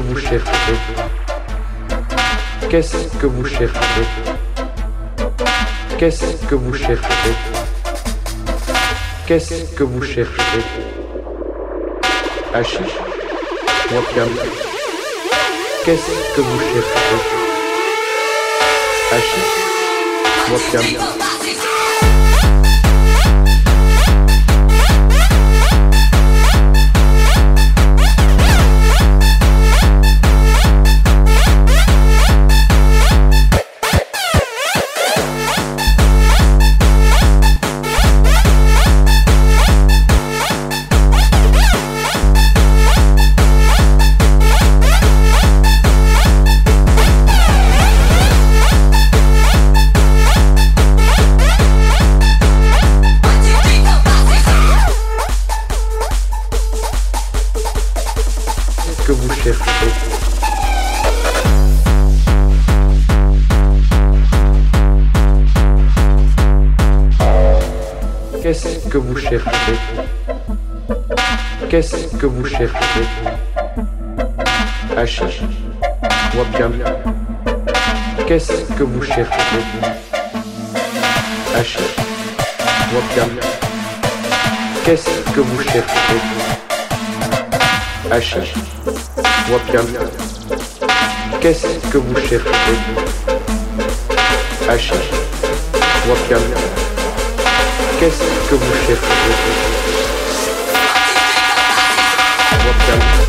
vous cherchez Qu'est-ce que vous cherchez Qu'est-ce que vous cherchez Qu'est-ce que vous cherchez Hachiche Wapiam Qu'est-ce que vous cherchez Hachiche Wapiam Qu'est-ce que vous cherchez Hachiche Wapiam Qu'est-ce que vous cherchez Hachiche Wapiam Qu'est-ce que vous cherchez Hachiche Wapiam Qu'est-ce que vous cherchez Hachiche Wapiam Qu'est-ce que vous cherchez Wapiam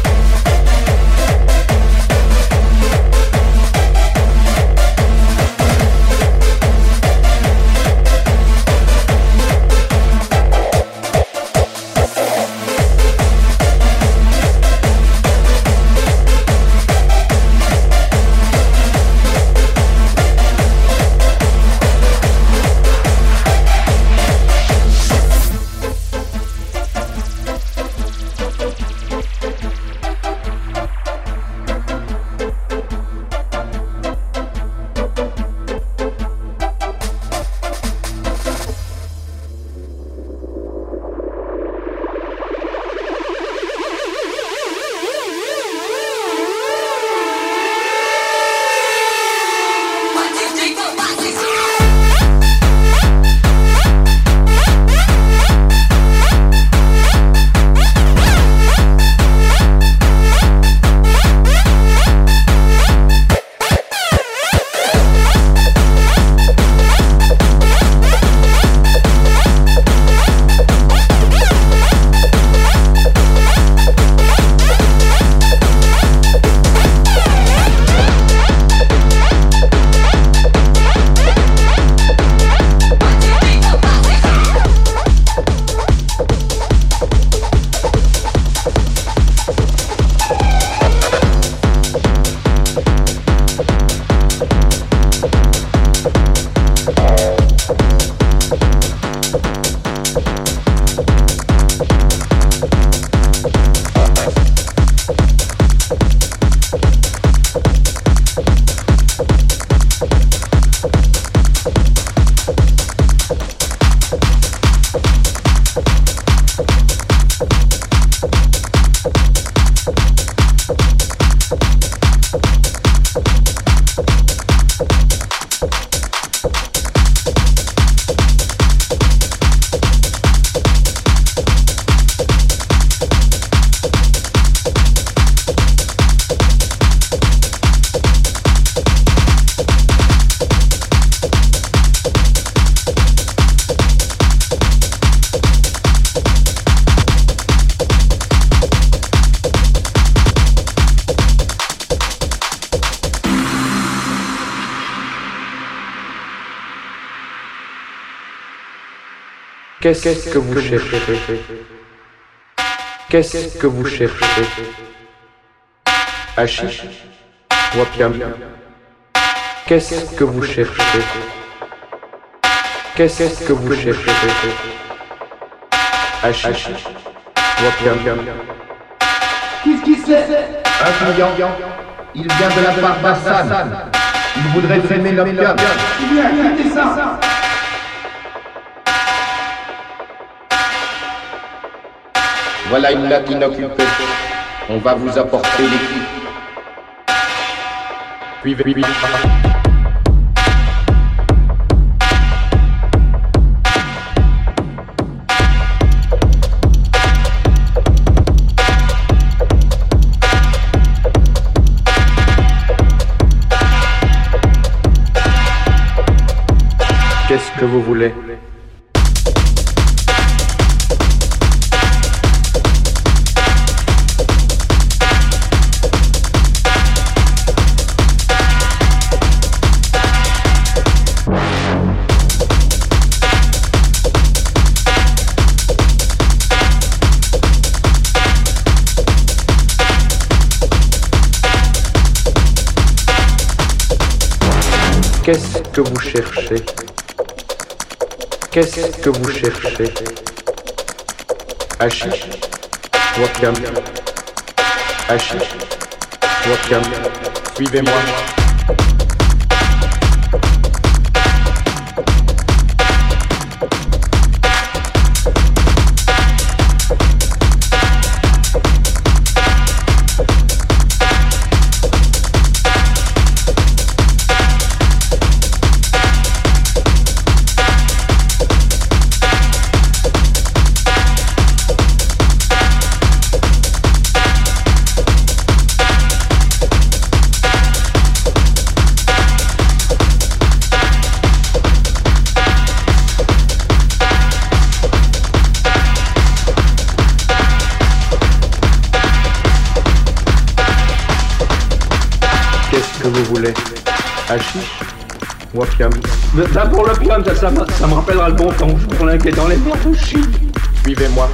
Qu'est-ce que vous cherchez? Qu'est-ce que vous cherchez? Hachiche Wapiam Qu'est-ce que vous cherchez? Qu'est-ce que vous cherchez? Hachiche Wapiam Qu'est-ce qui c'est Un client. Il vient de la part d'Hassan. Il voudrait fumer l'opium. Il ça Voilà une latte inoccupée. On va vous apporter l'équipe. Suivez, suivez. Qu'est-ce que vous voulez? Qu'est-ce que vous cherchez Qu'est-ce que vous cherchez Hachiche Wapiam Hachiche Wapiam Suivez-moi. Wapiam Là pour l'opium, ça, ça, me- ça me rappellera le bon temps. Qui est dans les. Suivez-moi. Suivez-moi.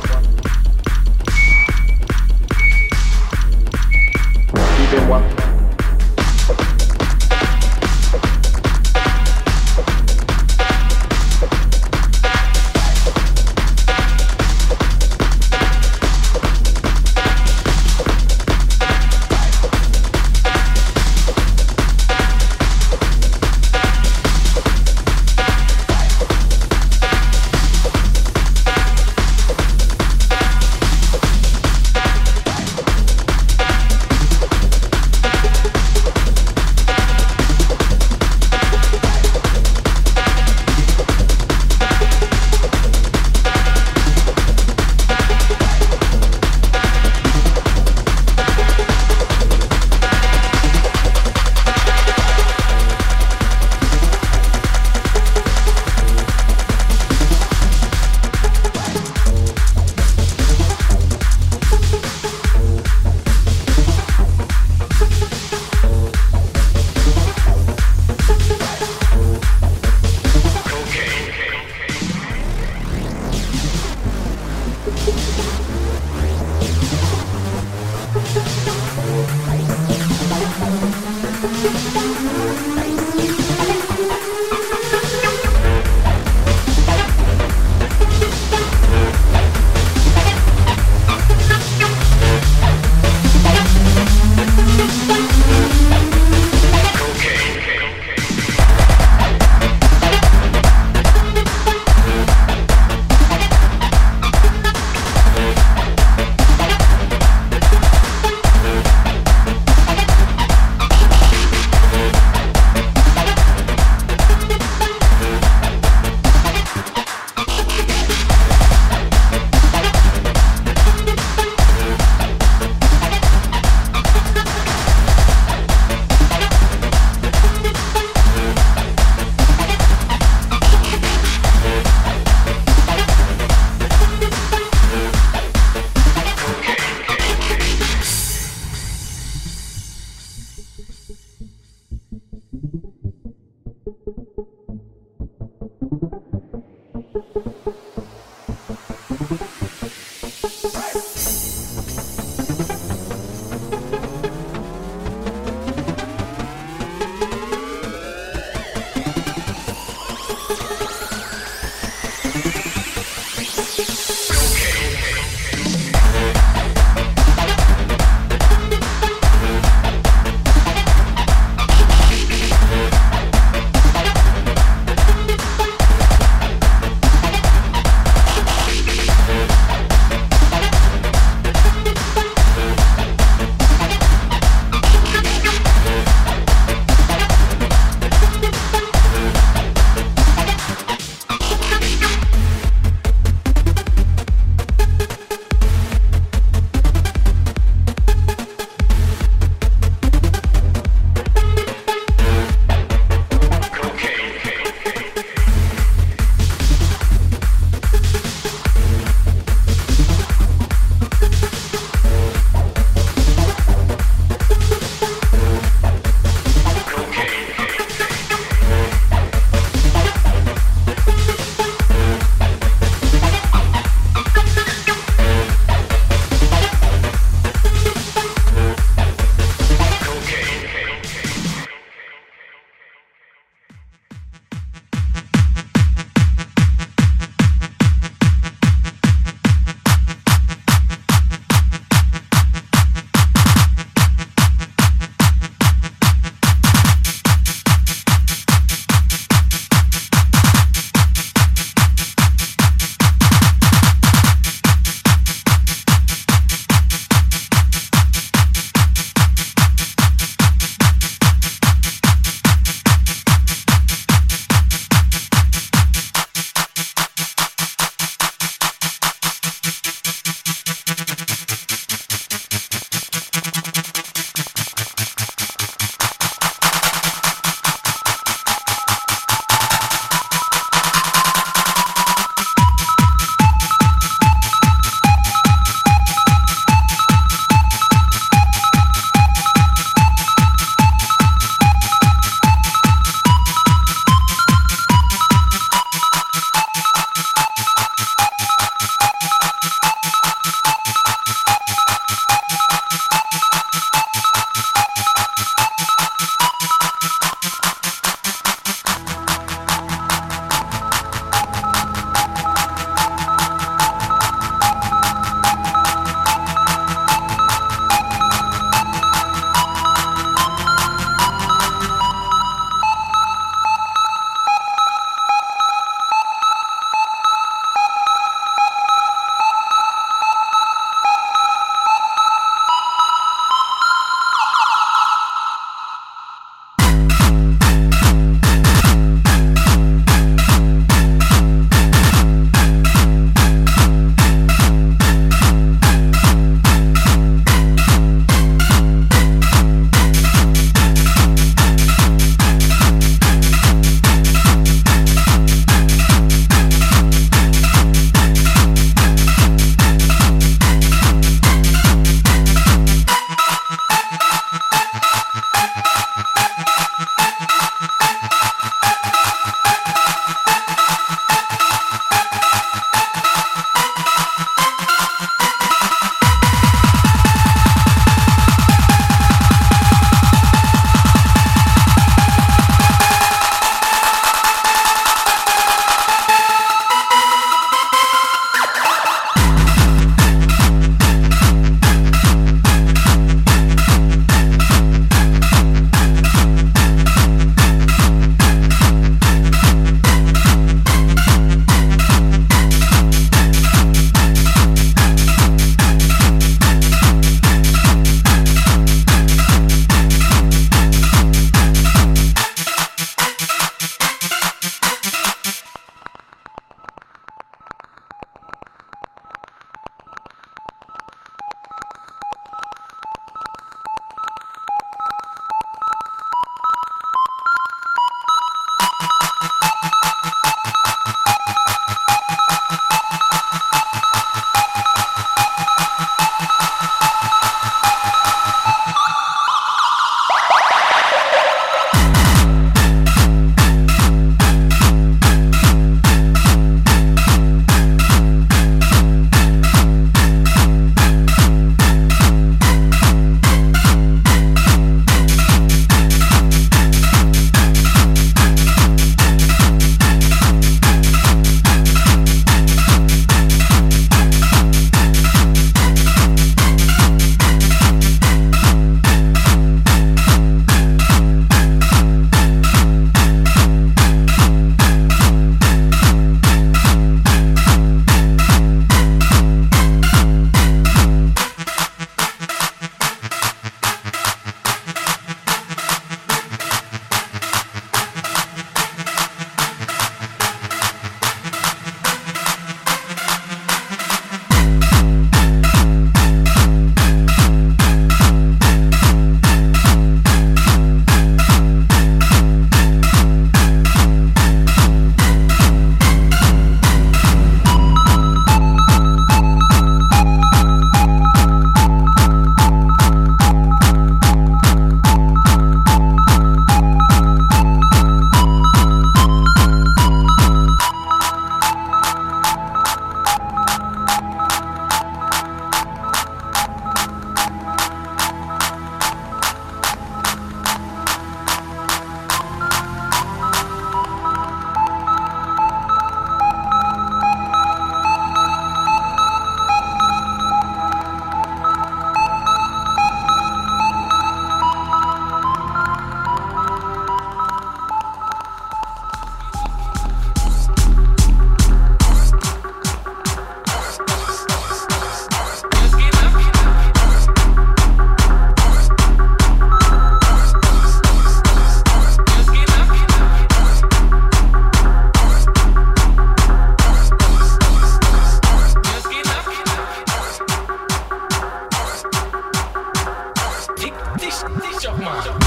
Come on.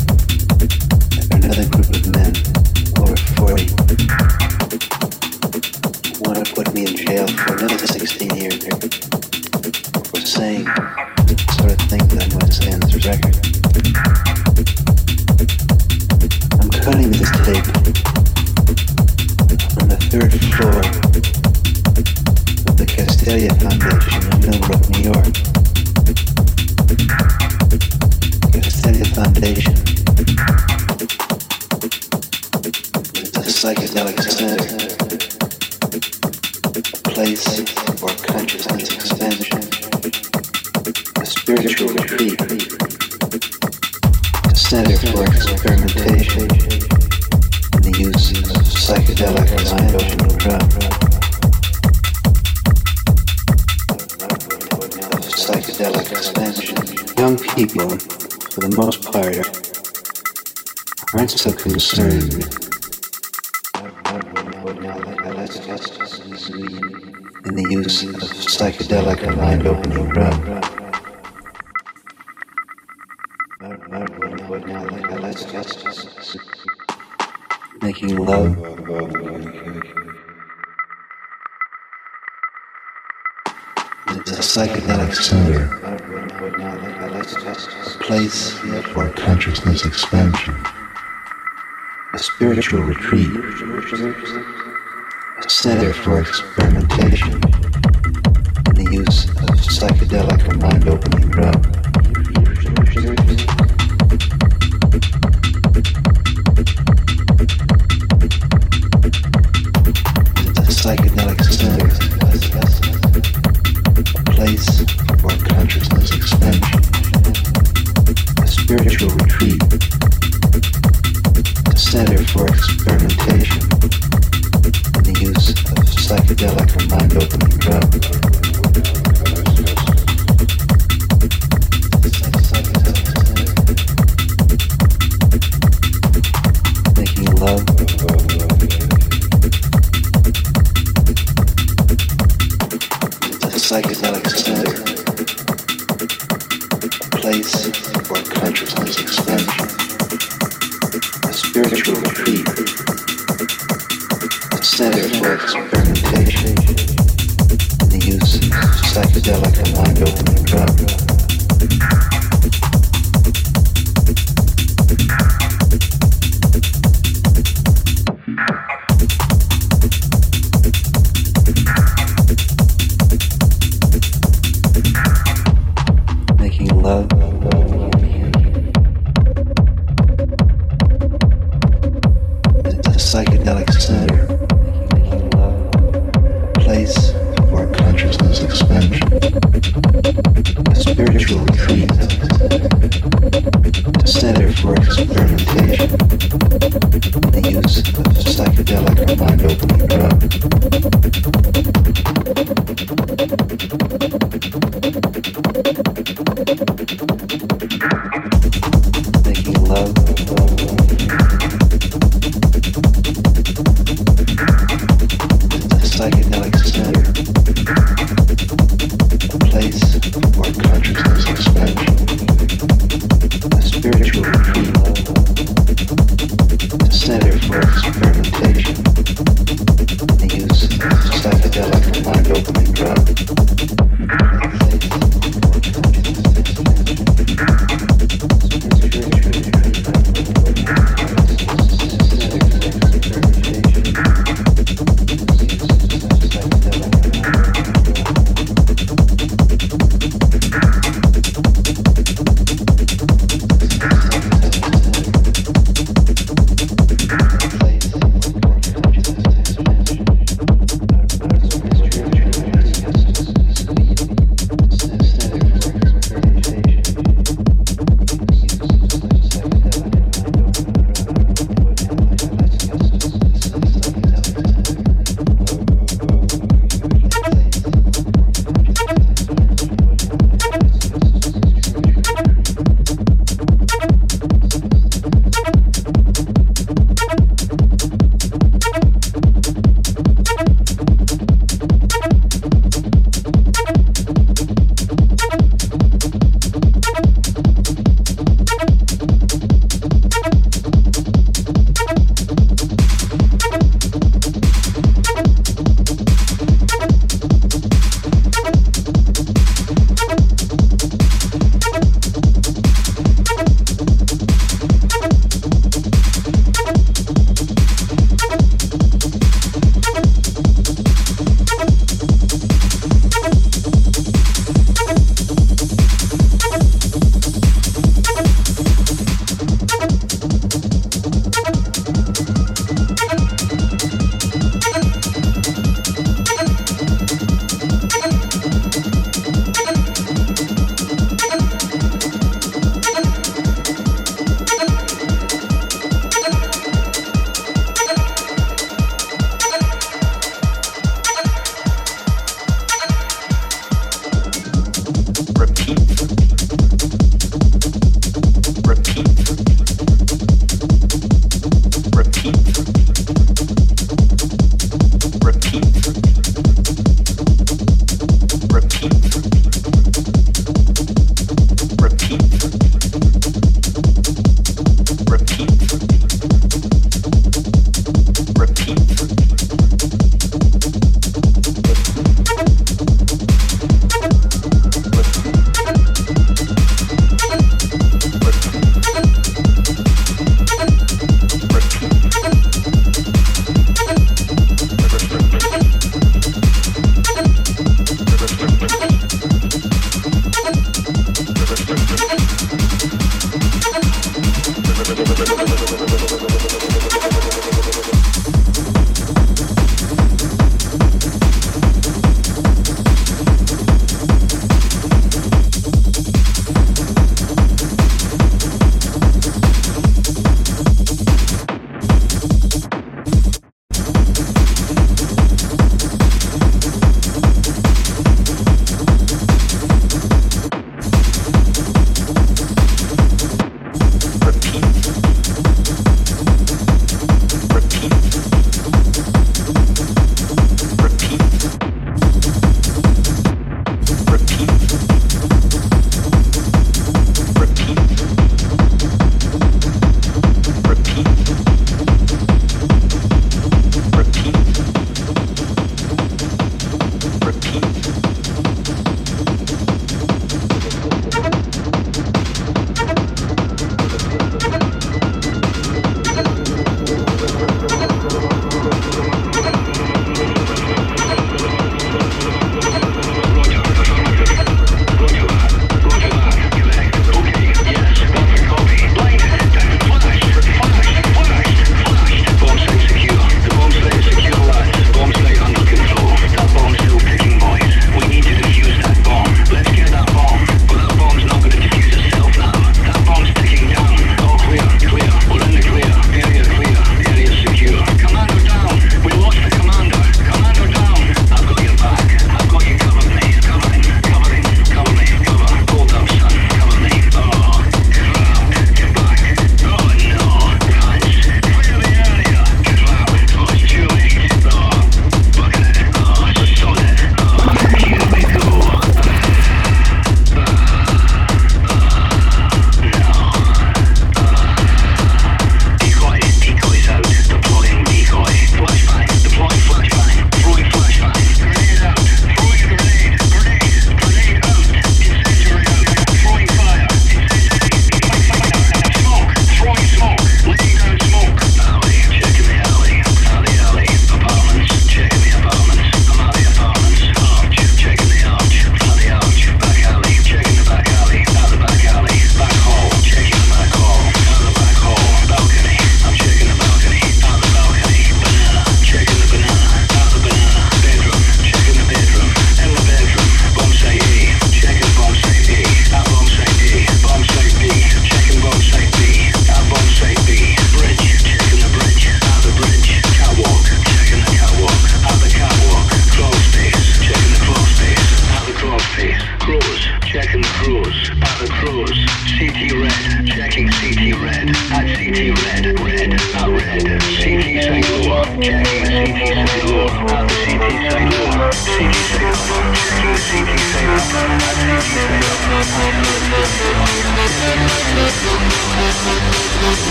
for the most part, aren't so concerned. In the use of psychedelic and mind opening drugs. Making love. It's a psychedelic sound spiritual retreat, a center for experimentation. And the use of psychedelic or mind-opening drugs.